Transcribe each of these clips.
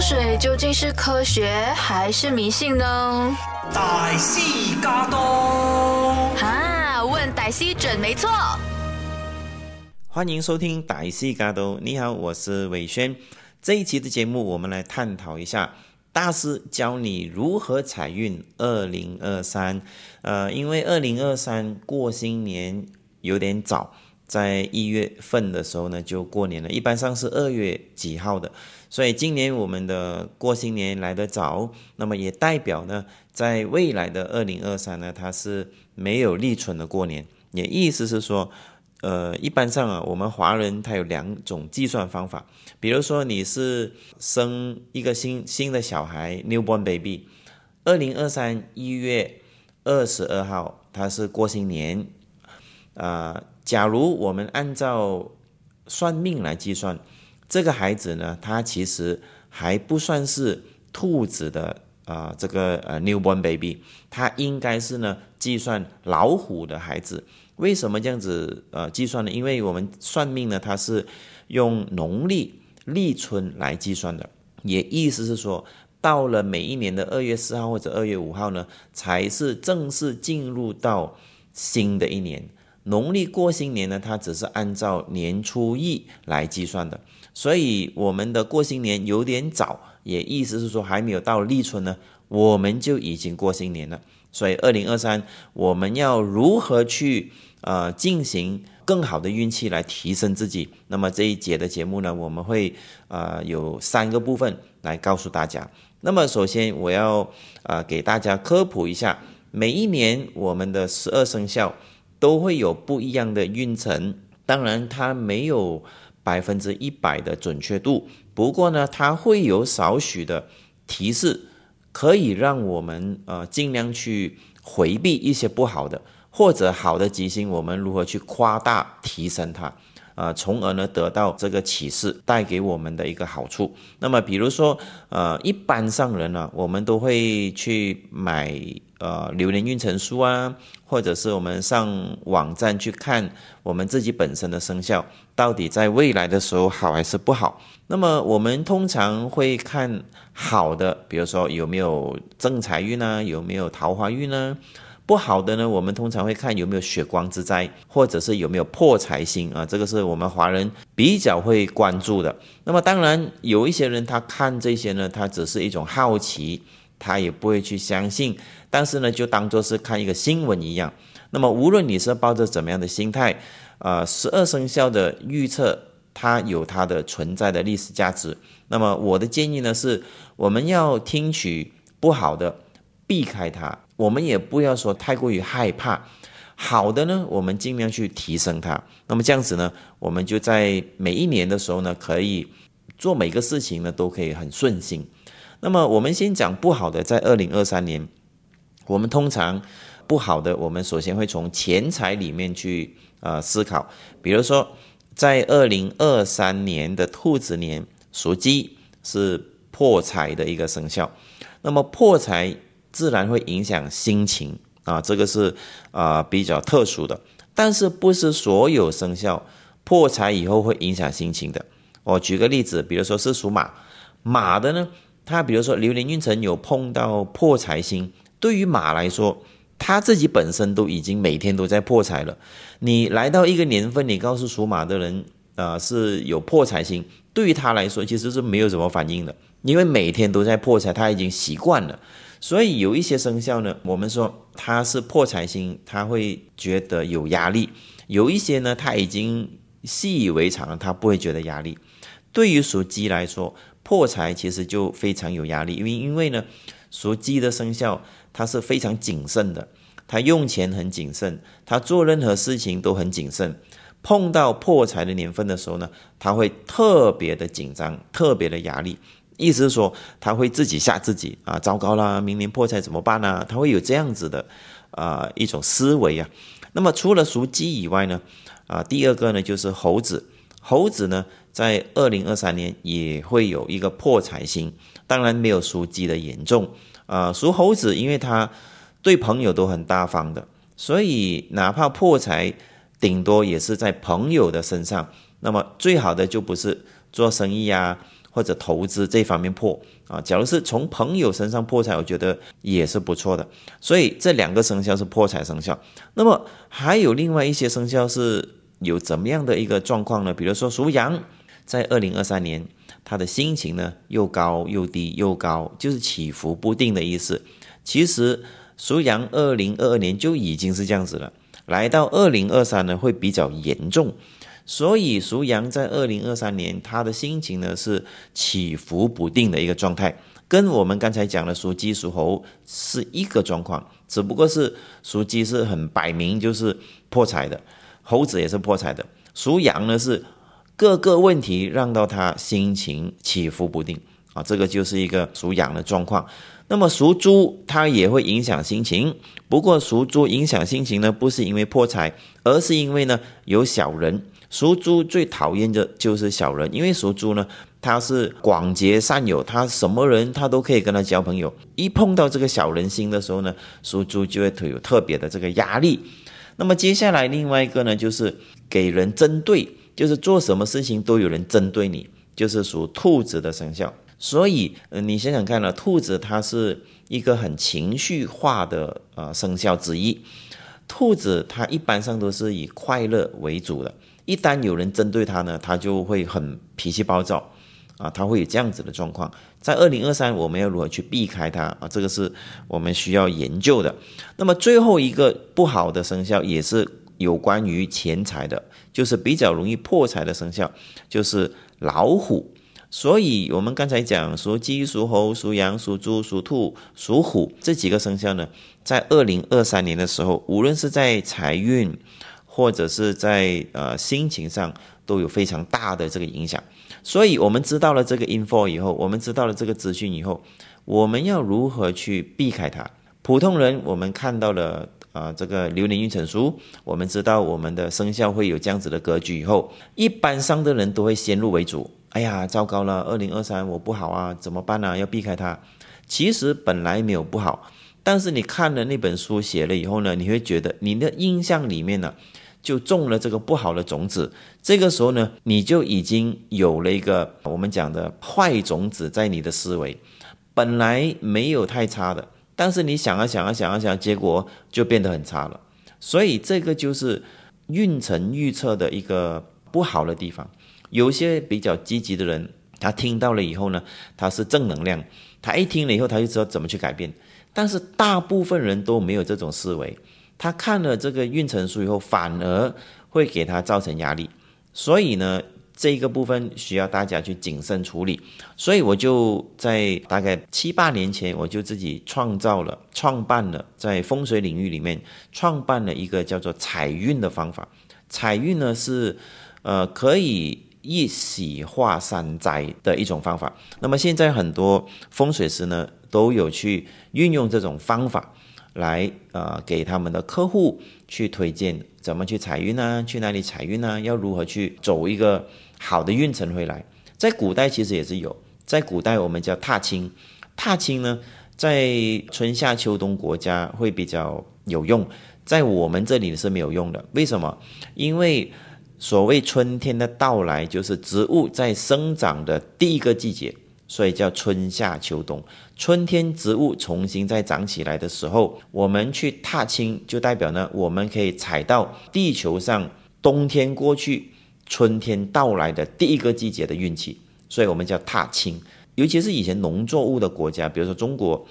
风水究竟是科学还是迷信呢？大师驾到，啊，问歹西准没错。欢迎收听歹西嘎多，你好，我是伟轩。这一期的节目，我们来探讨一下大师教你如何财运二零二三。呃，因为二零二三过新年有点早，在一月份的时候呢就过年了，一般上是二月几号的，所以今年我们的过新年来得早，那么也代表呢，在未来的二零二三呢，它是没有立春的过年，也意思是说。呃，一般上啊，我们华人他有两种计算方法。比如说，你是生一个新新的小孩，newborn baby，二零二三一月二十二号，他是过新年。啊，假如我们按照算命来计算，这个孩子呢，他其实还不算是兔子的啊，这个呃 newborn baby，他应该是呢计算老虎的孩子。为什么这样子呃计算呢？因为我们算命呢，它是用农历立春来计算的，也意思是说，到了每一年的二月四号或者二月五号呢，才是正式进入到新的一年。农历过新年呢，它只是按照年初一来计算的，所以我们的过新年有点早，也意思是说还没有到立春呢，我们就已经过新年了。所以二零二三我们要如何去？呃，进行更好的运气来提升自己。那么这一节的节目呢，我们会呃有三个部分来告诉大家。那么首先我要呃给大家科普一下，每一年我们的十二生肖都会有不一样的运程。当然它没有百分之一百的准确度，不过呢，它会有少许的提示，可以让我们呃尽量去回避一些不好的。或者好的吉星，我们如何去夸大提升它，啊，从而呢得到这个启示带给我们的一个好处。那么，比如说，呃，一般上人呢，我们都会去买呃流年运程书啊，或者是我们上网站去看我们自己本身的生肖到底在未来的时候好还是不好。那么，我们通常会看好的，比如说有没有正财运呢？有没有桃花运呢？不好的呢，我们通常会看有没有血光之灾，或者是有没有破财星啊，这个是我们华人比较会关注的。那么当然有一些人他看这些呢，他只是一种好奇，他也不会去相信，但是呢就当做是看一个新闻一样。那么无论你是抱着怎么样的心态，呃，十二生肖的预测它有它的存在的历史价值。那么我的建议呢是，我们要听取不好的，避开它。我们也不要说太过于害怕，好的呢，我们尽量去提升它。那么这样子呢，我们就在每一年的时候呢，可以做每个事情呢，都可以很顺心。那么我们先讲不好的，在二零二三年，我们通常不好的，我们首先会从钱财里面去呃思考。比如说，在二零二三年的兔子年属鸡是破财的一个生肖，那么破财。自然会影响心情啊，这个是啊比较特殊的，但是不是所有生肖破财以后会影响心情的。我举个例子，比如说是属马，马的呢，它比如说流年运程有碰到破财星，对于马来说，他自己本身都已经每天都在破财了。你来到一个年份，你告诉属马的人啊是有破财星，对于他来说其实是没有什么反应的，因为每天都在破财，他已经习惯了。所以有一些生肖呢，我们说它是破财星，他会觉得有压力；有一些呢，他已经习以为常，他不会觉得压力。对于属鸡来说，破财其实就非常有压力，因为因为呢，属鸡的生肖它是非常谨慎的，他用钱很谨慎，他做任何事情都很谨慎。碰到破财的年份的时候呢，他会特别的紧张，特别的压力。意思是说，他会自己吓自己啊，糟糕啦，明年破财怎么办呢？他会有这样子的啊一种思维啊。那么除了属鸡以外呢，啊，第二个呢就是猴子，猴子呢在二零二三年也会有一个破财星，当然没有属鸡的严重啊。属猴子，因为他对朋友都很大方的，所以哪怕破财，顶多也是在朋友的身上。那么最好的就不是做生意啊。或者投资这方面破啊。假如是从朋友身上破财，我觉得也是不错的。所以这两个生肖是破财生肖。那么还有另外一些生肖是有怎么样的一个状况呢？比如说属羊，在二零二三年，他的心情呢又高又低又高，就是起伏不定的意思。其实属羊二零二二年就已经是这样子了，来到二零二三呢会比较严重。所以属羊在二零二三年，他的心情呢是起伏不定的一个状态，跟我们刚才讲的属鸡、属猴是一个状况，只不过是属鸡是很摆明就是破财的，猴子也是破财的，属羊呢是各个问题让到他心情起伏不定啊，这个就是一个属羊的状况。那么属猪，它也会影响心情，不过属猪影响心情呢，不是因为破财，而是因为呢有小人。属猪最讨厌的就是小人，因为属猪呢，他是广结善友，他什么人他都可以跟他交朋友。一碰到这个小人心的时候呢，属猪就会有特别的这个压力。那么接下来另外一个呢，就是给人针对，就是做什么事情都有人针对你，就是属兔子的生肖。所以，呃，你想想看呢，兔子它是一个很情绪化的呃生肖之一，兔子它一般上都是以快乐为主的。一旦有人针对它呢，它就会很脾气暴躁，啊，它会有这样子的状况。在二零二三，我们要如何去避开它啊？这个是我们需要研究的。那么最后一个不好的生肖也是有关于钱财的，就是比较容易破财的生肖，就是老虎。所以，我们刚才讲属鸡、属猴、属羊、属猪、属兔、属虎这几个生肖呢，在二零二三年的时候，无论是在财运，或者是在呃心情上都有非常大的这个影响，所以我们知道了这个 info 以后，我们知道了这个资讯以后，我们要如何去避开它？普通人我们看到了啊这个流年运程书，我们知道我们的生肖会有这样子的格局以后，一般上的人都会先入为主，哎呀糟糕了，二零二三我不好啊，怎么办呢？要避开它。其实本来没有不好，但是你看了那本书写了以后呢，你会觉得你的印象里面呢。就种了这个不好的种子，这个时候呢，你就已经有了一个我们讲的坏种子在你的思维，本来没有太差的，但是你想啊想啊想啊想，结果就变得很差了。所以这个就是运程预测的一个不好的地方。有些比较积极的人，他听到了以后呢，他是正能量，他一听了以后，他就知道怎么去改变。但是大部分人都没有这种思维。他看了这个运程书以后，反而会给他造成压力，所以呢，这个部分需要大家去谨慎处理。所以我就在大概七八年前，我就自己创造了、创办了，在风水领域里面创办了一个叫做财运的方法。财运呢是呃可以一喜化三灾的一种方法。那么现在很多风水师呢都有去运用这种方法。来，呃，给他们的客户去推荐怎么去财运呢？去哪里财运呢？要如何去走一个好的运程回来？在古代其实也是有，在古代我们叫踏青，踏青呢，在春夏秋冬国家会比较有用，在我们这里是没有用的。为什么？因为所谓春天的到来，就是植物在生长的第一个季节。所以叫春夏秋冬，春天植物重新再长起来的时候，我们去踏青，就代表呢，我们可以踩到地球上冬天过去、春天到来的第一个季节的运气。所以我们叫踏青，尤其是以前农作物的国家，比如说中国，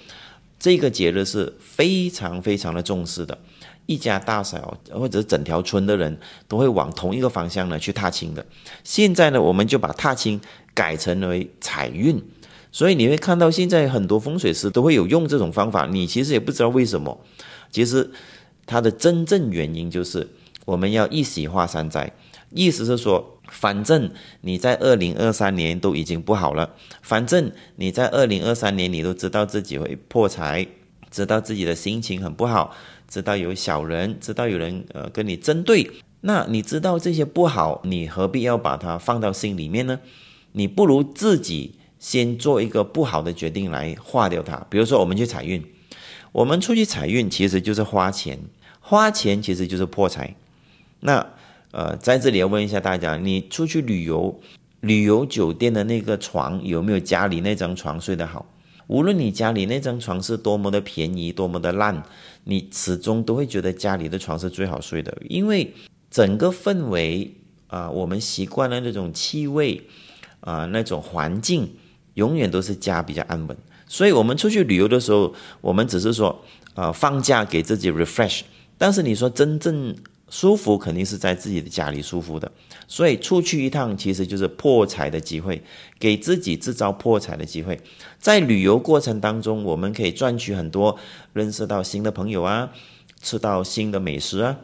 这个节日是非常非常的重视的，一家大小或者整条村的人都会往同一个方向呢去踏青的。现在呢，我们就把踏青。改成为财运，所以你会看到现在很多风水师都会有用这种方法。你其实也不知道为什么，其实它的真正原因就是我们要一喜化三灾，意思是说，反正你在二零二三年都已经不好了，反正你在二零二三年你都知道自己会破财，知道自己的心情很不好，知道有小人，知道有人呃跟你针对，那你知道这些不好，你何必要把它放到心里面呢？你不如自己先做一个不好的决定来化掉它。比如说，我们去财运，我们出去财运其实就是花钱，花钱其实就是破财。那呃，在这里要问一下大家，你出去旅游，旅游酒店的那个床有没有家里那张床睡得好？无论你家里那张床是多么的便宜，多么的烂，你始终都会觉得家里的床是最好睡的，因为整个氛围啊，我们习惯了那种气味啊，那种环境，永远都是家比较安稳。所以，我们出去旅游的时候，我们只是说啊，放假给自己 refresh，但是你说真正。舒服肯定是在自己的家里舒服的，所以出去一趟其实就是破财的机会，给自己制造破财的机会。在旅游过程当中，我们可以赚取很多，认识到新的朋友啊，吃到新的美食啊，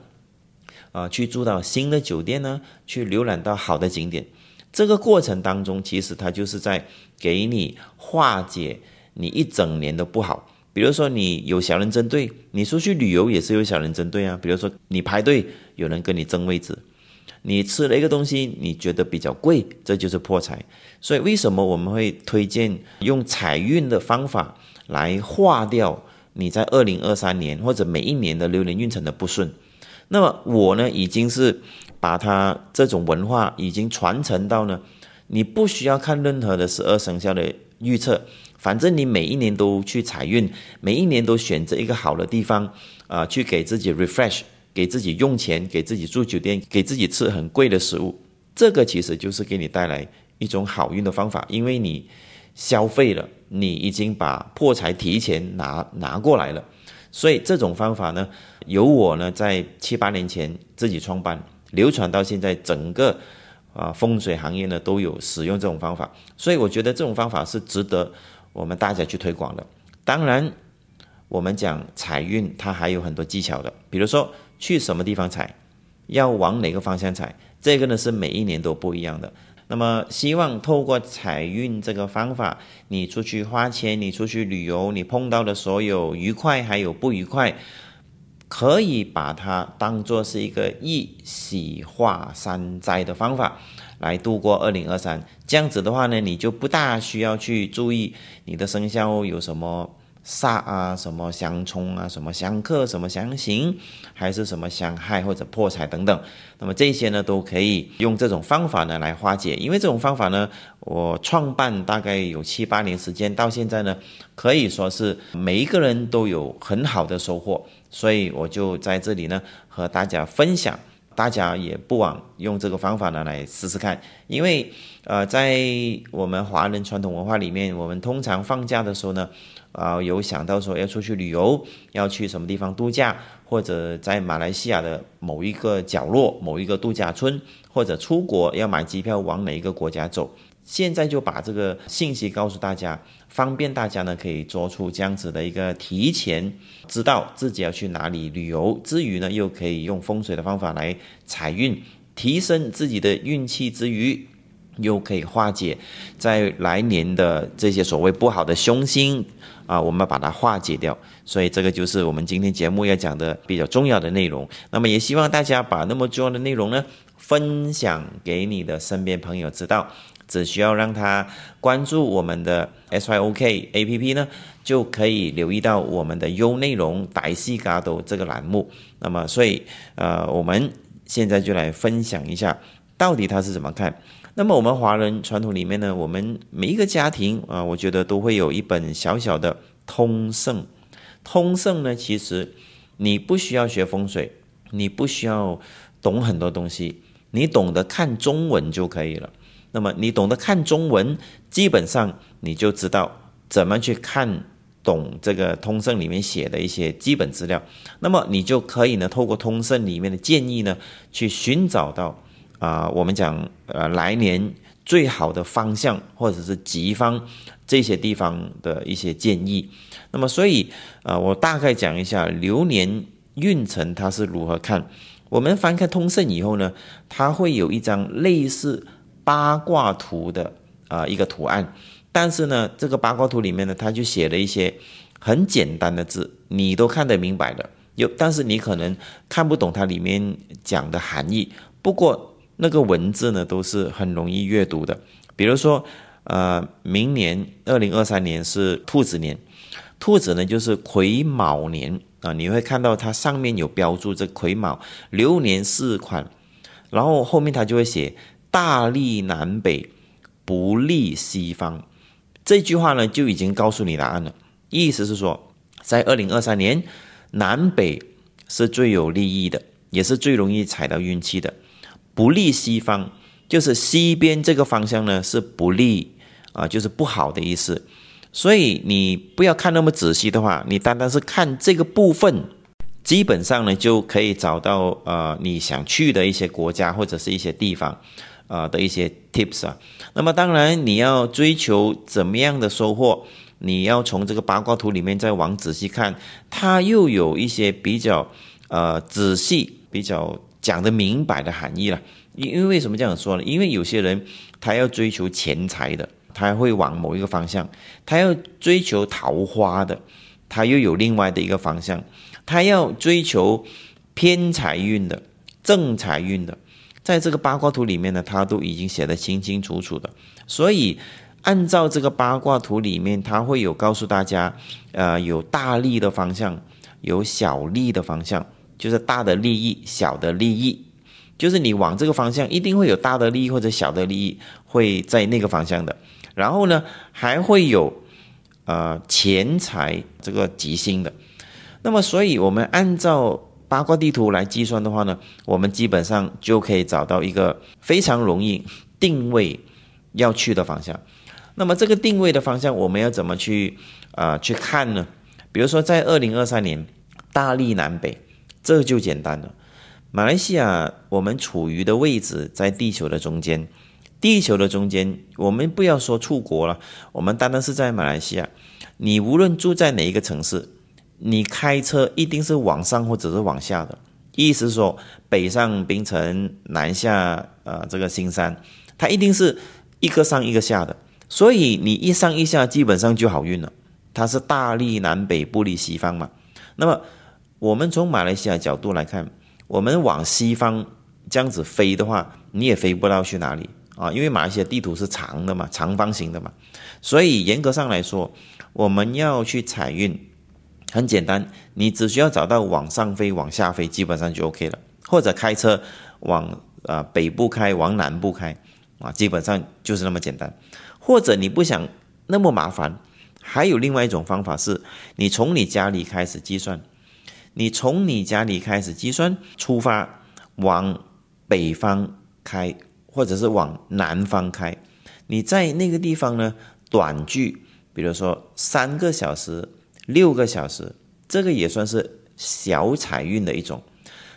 啊，去住到新的酒店呢，去浏览到好的景点。这个过程当中，其实它就是在给你化解你一整年的不好。比如说，你有小人针对，你出去旅游也是有小人针对啊。比如说，你排队有人跟你争位置，你吃了一个东西你觉得比较贵，这就是破财。所以，为什么我们会推荐用财运的方法来化掉你在二零二三年或者每一年的流年运程的不顺？那么，我呢，已经是把它这种文化已经传承到呢，你不需要看任何的十二生肖的预测。反正你每一年都去财运，每一年都选择一个好的地方啊，去给自己 refresh，给自己用钱，给自己住酒店，给自己吃很贵的食物，这个其实就是给你带来一种好运的方法，因为你消费了，你已经把破财提前拿拿过来了，所以这种方法呢，由我呢在七八年前自己创办，流传到现在，整个啊风水行业呢都有使用这种方法，所以我觉得这种方法是值得。我们大家去推广的，当然，我们讲财运，它还有很多技巧的。比如说，去什么地方踩，要往哪个方向踩，这个呢是每一年都不一样的。那么，希望透过财运这个方法，你出去花钱，你出去旅游，你碰到的所有愉快还有不愉快，可以把它当做是一个一喜化三灾的方法。来度过二零二三，这样子的话呢，你就不大需要去注意你的生肖有什么煞啊，什么相冲啊，什么相克，什么相刑，还是什么相害或者破财等等。那么这些呢，都可以用这种方法呢来化解。因为这种方法呢，我创办大概有七八年时间，到现在呢，可以说是每一个人都有很好的收获，所以我就在这里呢和大家分享。大家也不枉用这个方法呢来试试看，因为呃，在我们华人传统文化里面，我们通常放假的时候呢，啊，有想到说要出去旅游，要去什么地方度假，或者在马来西亚的某一个角落、某一个度假村，或者出国要买机票往哪一个国家走。现在就把这个信息告诉大家，方便大家呢可以做出这样子的一个提前知道自己要去哪里旅游，之余呢又可以用风水的方法来财运提升自己的运气之余，又可以化解在来年的这些所谓不好的凶星啊，我们把它化解掉。所以这个就是我们今天节目要讲的比较重要的内容。那么也希望大家把那么重要的内容呢分享给你的身边朋友知道。只需要让他关注我们的 SYOK APP 呢，就可以留意到我们的优内容“白戏嘎斗”这个栏目。那么，所以呃，我们现在就来分享一下，到底他是怎么看。那么，我们华人传统里面呢，我们每一个家庭啊，我觉得都会有一本小小的通胜。通胜呢，其实你不需要学风水，你不需要懂很多东西，你懂得看中文就可以了。那么你懂得看中文，基本上你就知道怎么去看懂这个通胜里面写的一些基本资料。那么你就可以呢，透过通胜里面的建议呢，去寻找到啊，我们讲呃来年最好的方向或者是吉方这些地方的一些建议。那么所以啊，我大概讲一下流年运程它是如何看。我们翻开通胜以后呢，它会有一张类似。八卦图的啊一个图案，但是呢，这个八卦图里面呢，它就写了一些很简单的字，你都看得明白的。有，但是你可能看不懂它里面讲的含义。不过那个文字呢，都是很容易阅读的。比如说，呃，明年二零二三年是兔子年，兔子呢就是癸卯年啊，你会看到它上面有标注这癸卯流年四款，然后后面它就会写。大利南北不利西方。这句话呢，就已经告诉你答案了。意思是说，在二零二三年，南北是最有利益的，也是最容易踩到运气的。不利西方，就是西边这个方向呢是不利啊，就是不好的意思。所以你不要看那么仔细的话，你单单是看这个部分，基本上呢就可以找到呃你想去的一些国家或者是一些地方。啊的一些 tips 啊，那么当然你要追求怎么样的收获，你要从这个八卦图里面再往仔细看，它又有一些比较呃仔细、比较讲得明白的含义了。因为为什么这样说呢？因为有些人他要追求钱财的，他会往某一个方向；他要追求桃花的，他又有另外的一个方向；他要追求偏财运的、正财运的。在这个八卦图里面呢，它都已经写得清清楚楚的，所以按照这个八卦图里面，它会有告诉大家，呃，有大利的方向，有小利的方向，就是大的利益，小的利益，就是你往这个方向，一定会有大的利益或者小的利益会在那个方向的，然后呢，还会有呃钱财这个吉星的，那么，所以我们按照。八卦地图来计算的话呢，我们基本上就可以找到一个非常容易定位要去的方向。那么这个定位的方向，我们要怎么去啊去看呢？比如说在二零二三年大利南北，这就简单了。马来西亚我们处于的位置在地球的中间，地球的中间，我们不要说出国了，我们单单是在马来西亚，你无论住在哪一个城市。你开车一定是往上或者是往下的，意思是说北上槟城，南下呃这个新山，它一定是一个上一个下的，所以你一上一下基本上就好运了。它是大利南北不离西方嘛。那么我们从马来西亚角度来看，我们往西方这样子飞的话，你也飞不到去哪里啊，因为马来西亚地图是长的嘛，长方形的嘛，所以严格上来说，我们要去采运。很简单，你只需要找到往上飞、往下飞，基本上就 OK 了。或者开车往呃北部开、往南部开，啊，基本上就是那么简单。或者你不想那么麻烦，还有另外一种方法是，你从你家里开始计算，你从你家里开始计算，出发往北方开，或者是往南方开，你在那个地方呢，短距，比如说三个小时。六个小时，这个也算是小财运的一种。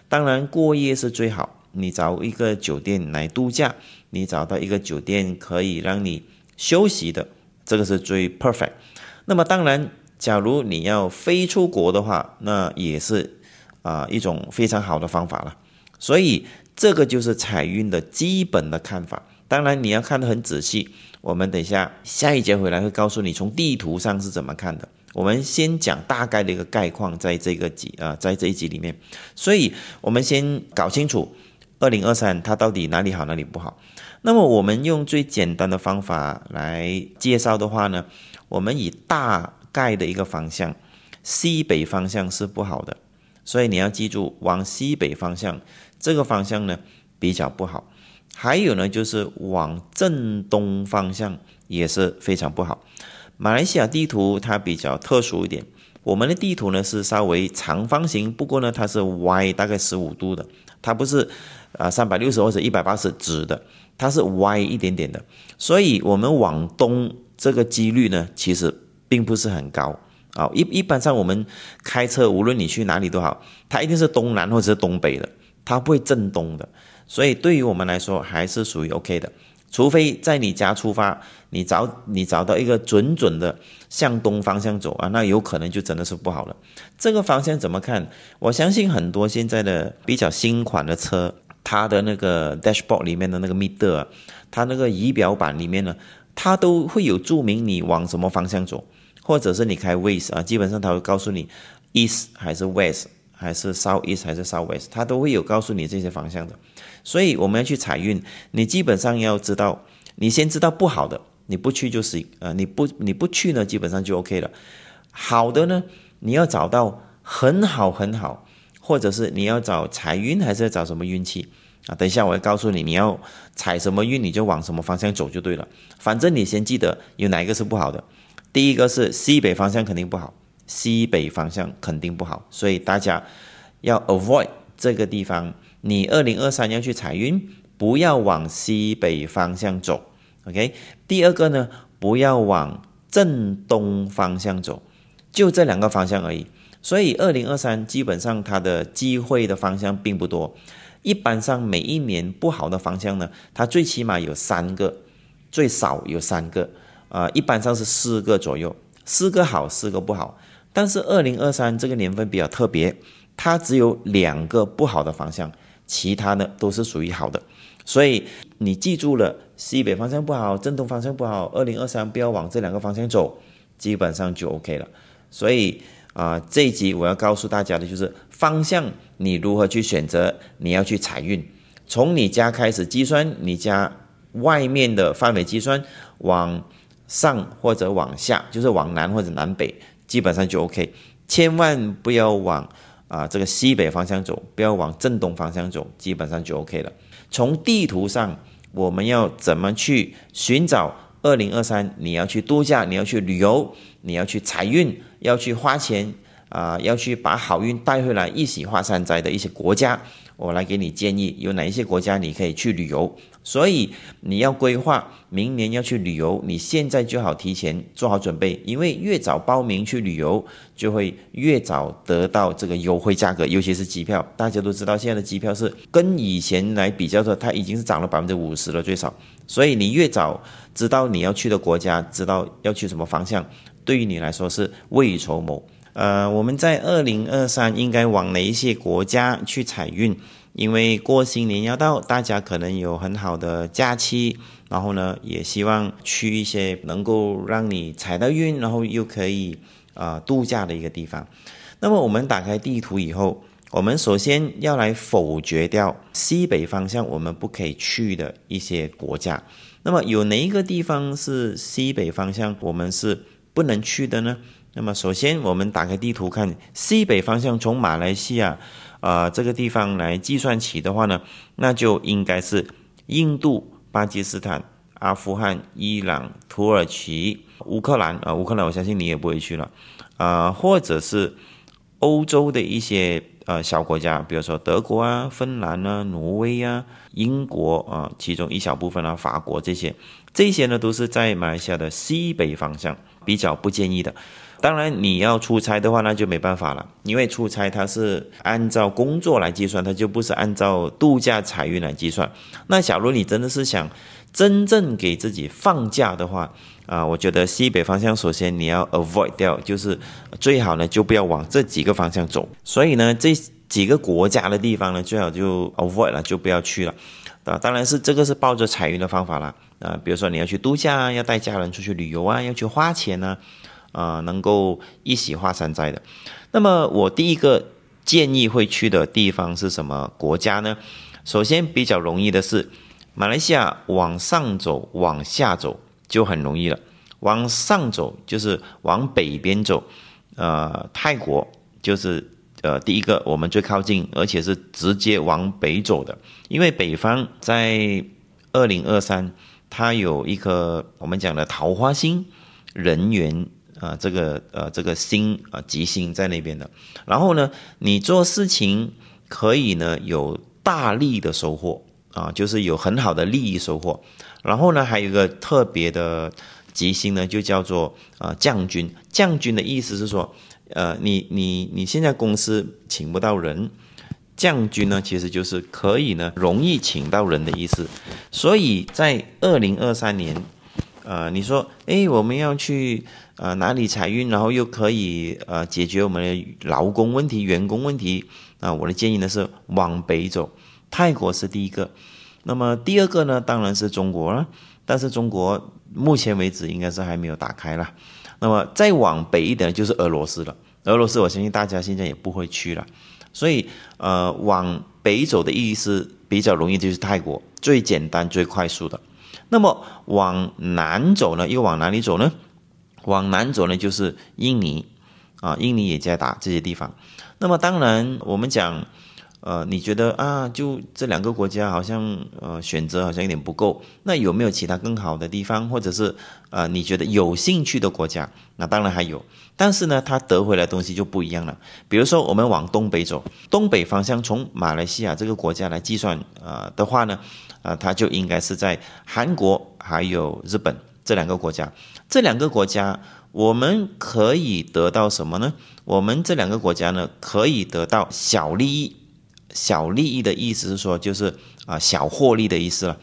当然，过夜是最好。你找一个酒店来度假，你找到一个酒店可以让你休息的，这个是最 perfect。那么，当然，假如你要飞出国的话，那也是啊一种非常好的方法了。所以，这个就是财运的基本的看法。当然，你要看得很仔细。我们等一下下一节回来会告诉你，从地图上是怎么看的。我们先讲大概的一个概况，在这个集啊，在这一集里面，所以我们先搞清楚二零二三它到底哪里好，哪里不好。那么我们用最简单的方法来介绍的话呢，我们以大概的一个方向，西北方向是不好的，所以你要记住，往西北方向这个方向呢比较不好。还有呢，就是往正东方向也是非常不好。马来西亚地图它比较特殊一点，我们的地图呢是稍微长方形，不过呢它是歪大概十五度的，它不是啊三百六十或者一百八十直的，它是歪一点点的，所以我们往东这个几率呢其实并不是很高。啊。一一般上我们开车无论你去哪里都好，它一定是东南或者是东北的，它不会正东的，所以对于我们来说还是属于 OK 的。除非在你家出发，你找你找到一个准准的向东方向走啊，那有可能就真的是不好了。这个方向怎么看？我相信很多现在的比较新款的车，它的那个 dashboard 里面的那个 meter，它那个仪表板里面呢，它都会有注明你往什么方向走，或者是你开 west 啊，基本上它会告诉你 east 还是 west。还是 south east 还是 south west，它都会有告诉你这些方向的。所以我们要去财运，你基本上要知道，你先知道不好的，你不去就是呃，你不你不去呢，基本上就 OK 了。好的呢，你要找到很好很好，或者是你要找财运，还是要找什么运气啊。等一下我会告诉你，你要踩什么运，你就往什么方向走就对了。反正你先记得有哪一个是不好的。第一个是西北方向肯定不好，西北方向肯定不好，所以大家要 avoid 这个地方。你二零二三要去财运，不要往西北方向走，OK。第二个呢，不要往正东方向走，就这两个方向而已。所以二零二三基本上它的机会的方向并不多。一般上每一年不好的方向呢，它最起码有三个，最少有三个，啊，一般上是四个左右，四个好，四个不好。但是二零二三这个年份比较特别，它只有两个不好的方向。其他的都是属于好的，所以你记住了，西北方向不好，正东方向不好，二零二三不要往这两个方向走，基本上就 OK 了。所以啊，这一集我要告诉大家的就是方向，你如何去选择，你要去财运，从你家开始计算，你家外面的范围计算，往上或者往下，就是往南或者南北，基本上就 OK，千万不要往。啊，这个西北方向走，不要往正东方向走，基本上就 OK 了。从地图上，我们要怎么去寻找二零二三？你要去度假，你要去旅游，你要去财运，要去花钱啊，要去把好运带回来，一起化山寨的一些国家，我来给你建议，有哪一些国家你可以去旅游。所以你要规划明年要去旅游，你现在就好提前做好准备，因为越早报名去旅游，就会越早得到这个优惠价格，尤其是机票。大家都知道，现在的机票是跟以前来比较的，它已经是涨了百分之五十了最少。所以你越早知道你要去的国家，知道要去什么方向，对于你来说是未雨绸缪。呃，我们在二零二三应该往哪一些国家去采运？因为过新年要到，大家可能有很好的假期，然后呢，也希望去一些能够让你踩到运，然后又可以啊度假的一个地方。那么我们打开地图以后，我们首先要来否决掉西北方向我们不可以去的一些国家。那么有哪一个地方是西北方向我们是不能去的呢？那么首先我们打开地图看西北方向，从马来西亚。啊，这个地方来计算起的话呢，那就应该是印度、巴基斯坦、阿富汗、伊朗、土耳其、乌克兰啊，乌克兰我相信你也不会去了啊，或者是欧洲的一些呃小国家，比如说德国啊、芬兰啊、挪威啊、英国啊，其中一小部分啊，法国这些，这些呢都是在马来西亚的西北方向，比较不建议的。当然，你要出差的话，那就没办法了，因为出差它是按照工作来计算，它就不是按照度假财运来计算。那假如你真的是想真正给自己放假的话，啊，我觉得西北方向首先你要 avoid 掉，就是最好呢就不要往这几个方向走。所以呢，这几个国家的地方呢，最好就 avoid 了，就不要去了。啊，当然是这个是抱着财运的方法了。啊，比如说你要去度假啊，要带家人出去旅游啊，要去花钱啊。啊，能够一喜化山寨的。那么，我第一个建议会去的地方是什么国家呢？首先，比较容易的是马来西亚，往上走、往下走就很容易了。往上走就是往北边走，呃，泰国就是呃第一个我们最靠近，而且是直接往北走的。因为北方在二零二三，它有一颗我们讲的桃花星人缘。啊，这个呃，这个星啊，吉星在那边的。然后呢，你做事情可以呢有大利的收获啊，就是有很好的利益收获。然后呢，还有一个特别的吉星呢，就叫做啊将军。将军的意思是说，呃，你你你现在公司请不到人，将军呢其实就是可以呢容易请到人的意思。所以在二零二三年。呃，你说，哎，我们要去呃哪里财运，然后又可以呃解决我们的劳工问题、员工问题啊？我的建议呢是往北走，泰国是第一个，那么第二个呢当然是中国了，但是中国目前为止应该是还没有打开了。那么再往北一点就是俄罗斯了，俄罗斯我相信大家现在也不会去了，所以呃往北走的意思比较容易就是泰国，最简单最快速的。那么往南走呢？又往哪里走呢？往南走呢，就是印尼啊，印尼也在打这些地方。那么当然，我们讲呃，你觉得啊，就这两个国家好像呃选择好像有点不够，那有没有其他更好的地方，或者是呃你觉得有兴趣的国家？那当然还有，但是呢，它得回来东西就不一样了。比如说，我们往东北走，东北方向从马来西亚这个国家来计算呃的话呢，呃，它就应该是在韩国还有日本这两个国家。这两个国家我们可以得到什么呢？我们这两个国家呢，可以得到小利益。小利益的意思是说，就是啊小获利的意思了，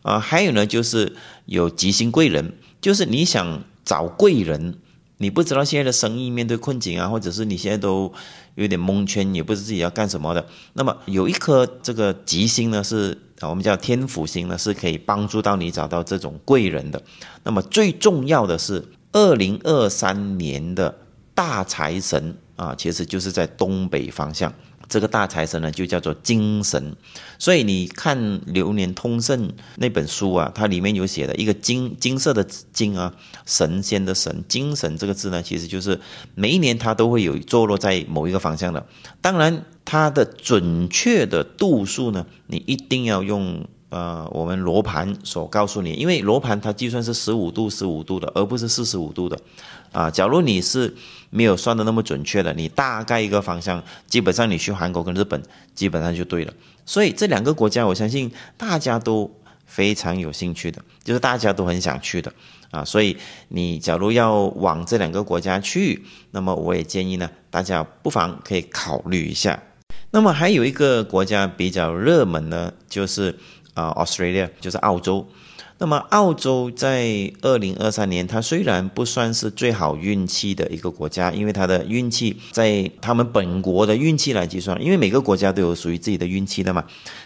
啊还有呢就是有吉星贵人，就是你想找贵人，你不知道现在的生意面对困境啊，或者是你现在都有点蒙圈，也不知自己要干什么的，那么有一颗这个吉星呢是啊我们叫天府星呢，是可以帮助到你找到这种贵人的。那么最重要的是，二零二三年的大财神啊，其实就是在东北方向。这个大财神呢，就叫做金神，所以你看《流年通胜》那本书啊，它里面有写的一个金金色的金啊，神仙的神，精神这个字呢，其实就是每一年它都会有坐落在某一个方向的。当然，它的准确的度数呢，你一定要用呃我们罗盘所告诉你，因为罗盘它计算是十五度十五度的，而不是四十五度的。啊，假如你是没有算的那么准确的，你大概一个方向，基本上你去韩国跟日本基本上就对了。所以这两个国家，我相信大家都非常有兴趣的，就是大家都很想去的啊。所以你假如要往这两个国家去，那么我也建议呢，大家不妨可以考虑一下。那么还有一个国家比较热门呢，就是啊，Australia，就是澳洲。那么，澳洲在二零二三年，它虽然不算是最好运气的一个国家，因为它的运气在他们本国的运气来计算，因为每个国家都有属于自己的运气的嘛，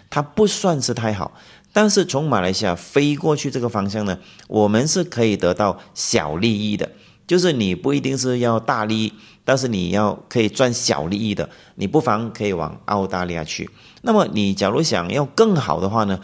它不算是太好。但是从马来西亚飞过去这个方向呢，我们是可以得到小利益的，就是你不一定是要大利益，但是你要可以赚小利益的，你不妨可以往澳大利亚去。那么，你假如想要更好的话呢？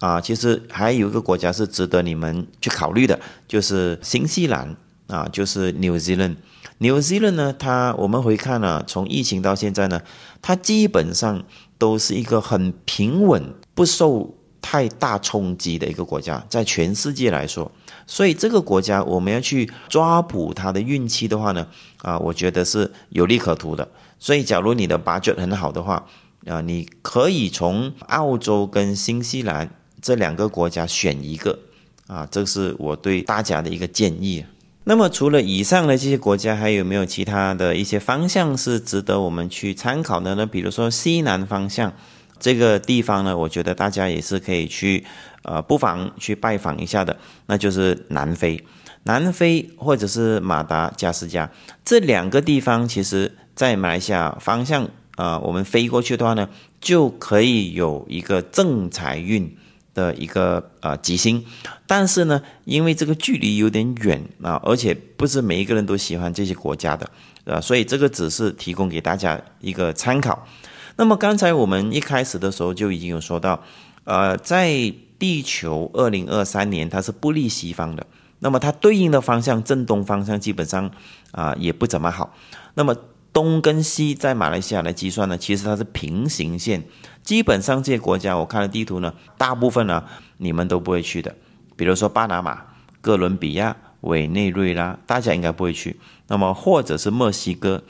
啊，其实还有一个国家是值得你们去考虑的，就是新西兰啊，就是 New Zealand。New Zealand 呢，它我们回看了，从疫情到现在呢，它基本上都是一个很平稳、不受太大冲击的一个国家，在全世界来说，所以这个国家我们要去抓捕它的运气的话呢，啊，我觉得是有利可图的。所以，假如你的 budget 很好的话，啊，你可以从澳洲跟新西兰。这两个国家选一个啊，这是我对大家的一个建议。那么除了以上的这些国家，还有没有其他的一些方向是值得我们去参考的呢？比如说西南方向这个地方呢，我觉得大家也是可以去呃，不妨去拜访一下的，那就是南非。南非或者是马达加斯加这两个地方，其实在马来西亚方向啊，我们飞过去的话呢，就可以有一个正财运。的一个呃吉星，但是呢，因为这个距离有点远啊，而且不是每一个人都喜欢这些国家的，啊，所以这个只是提供给大家一个参考。那么刚才我们一开始的时候就已经有说到，呃，在地球二零二三年它是不利西方的，那么它对应的方向正东方向基本上啊也不怎么好。那么东跟西在马来西亚来计算呢，其实它是平行线。基本上这些国家，我看了地图呢，大部分呢你们都不会去的。比如说巴拿马、哥伦比亚、委内瑞拉，大家应该不会去。那么或者是墨西哥，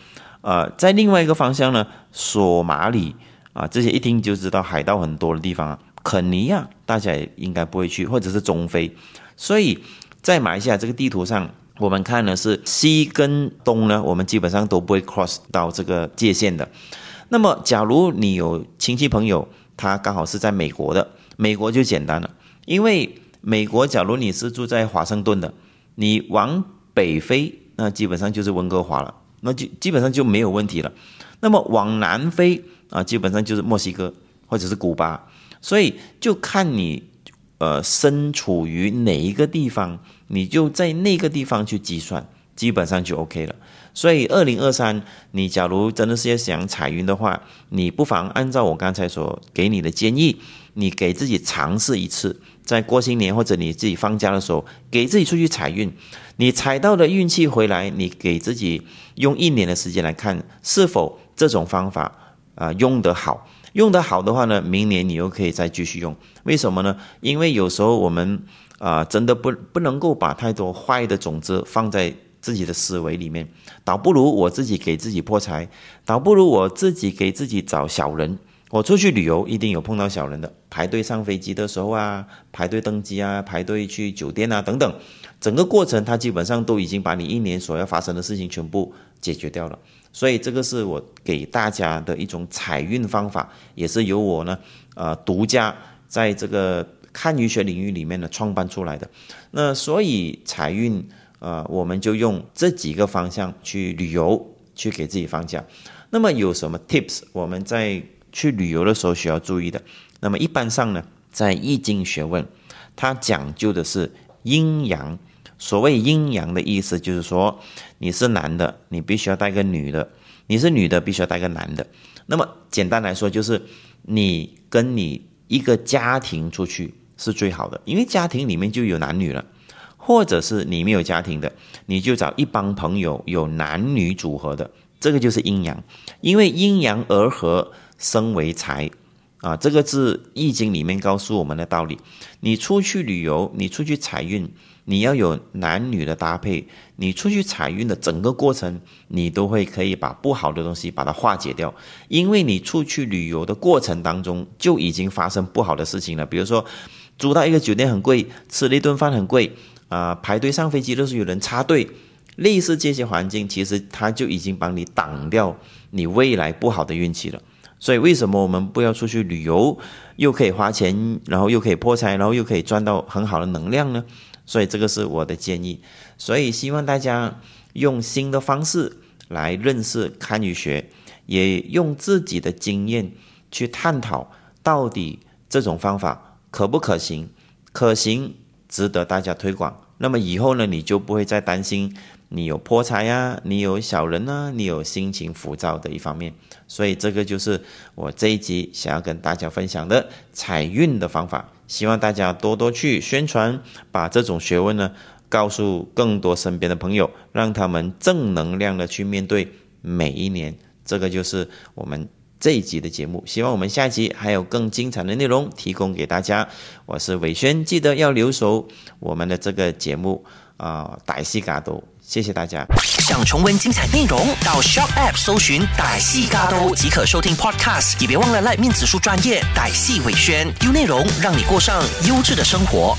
呃，在另外一个方向呢，索马里啊，这些一听就知道海盗很多的地方啊。肯尼亚大家也应该不会去，或者是中非。所以在马来西亚这个地图上，我们看的是西跟东呢，我们基本上都不会 cross 到这个界限的。那么，假如你有亲戚朋友，他刚好是在美国的，美国就简单了，因为美国，假如你是住在华盛顿的，你往北飞，那基本上就是温哥华了，那就基本上就没有问题了。那么往南飞啊，基本上就是墨西哥或者是古巴，所以就看你呃身处于哪一个地方，你就在那个地方去计算，基本上就 OK 了。所以，二零二三，你假如真的是要想彩云的话，你不妨按照我刚才所给你的建议，你给自己尝试一次，在过新年或者你自己放假的时候，给自己出去踩运。你踩到的运气回来，你给自己用一年的时间来看，是否这种方法啊用得好。用得好的话呢，明年你又可以再继续用。为什么呢？因为有时候我们啊，真的不不能够把太多坏的种子放在自己的思维里面，倒不如我自己给自己破财，倒不如我自己给自己找小人。我出去旅游一定有碰到小人的，排队上飞机的时候啊，排队登机啊，排队去酒店啊等等，整个过程他基本上都已经把你一年所要发生的事情全部解决掉了。所以这个是我给大家的一种财运方法，也是由我呢，呃，独家在这个看鱼学领域里面呢创办出来的。那所以财运，呃，我们就用这几个方向去旅游，去给自己放假。那么有什么 tips？我们在去旅游的时候需要注意的，那么一般上呢，在易经学问，它讲究的是阴阳。所谓阴阳的意思，就是说你是男的，你必须要带个女的；你是女的，必须要带个男的。那么简单来说，就是你跟你一个家庭出去是最好的，因为家庭里面就有男女了。或者是你没有家庭的，你就找一帮朋友有男女组合的，这个就是阴阳，因为阴阳而合。生为财，啊，这个是易经里面告诉我们的道理。你出去旅游，你出去财运，你要有男女的搭配。你出去财运的整个过程，你都会可以把不好的东西把它化解掉。因为你出去旅游的过程当中就已经发生不好的事情了。比如说，租到一个酒店很贵，吃了一顿饭很贵，啊，排队上飞机都是有人插队，类似这些环境，其实它就已经帮你挡掉你未来不好的运气了。所以，为什么我们不要出去旅游，又可以花钱，然后又可以破财，然后又可以赚到很好的能量呢？所以，这个是我的建议。所以，希望大家用新的方式来认识堪舆学，也用自己的经验去探讨，到底这种方法可不可行？可行，值得大家推广。那么以后呢，你就不会再担心。你有破财呀，你有小人呐，你有心情浮躁的一方面，所以这个就是我这一集想要跟大家分享的财运的方法。希望大家多多去宣传，把这种学问呢告诉更多身边的朋友，让他们正能量的去面对每一年。这个就是我们这一集的节目。希望我们下一集还有更精彩的内容提供给大家。我是伟轩，记得要留守我们的这个节目啊，歹西嘎多。谢谢大家。想重温精彩内容，到 Shop App 搜寻“歹戏嘎都”即可收听 Podcast。也别忘了赖面子书专业歹戏伟轩，优内容让你过上优质的生活。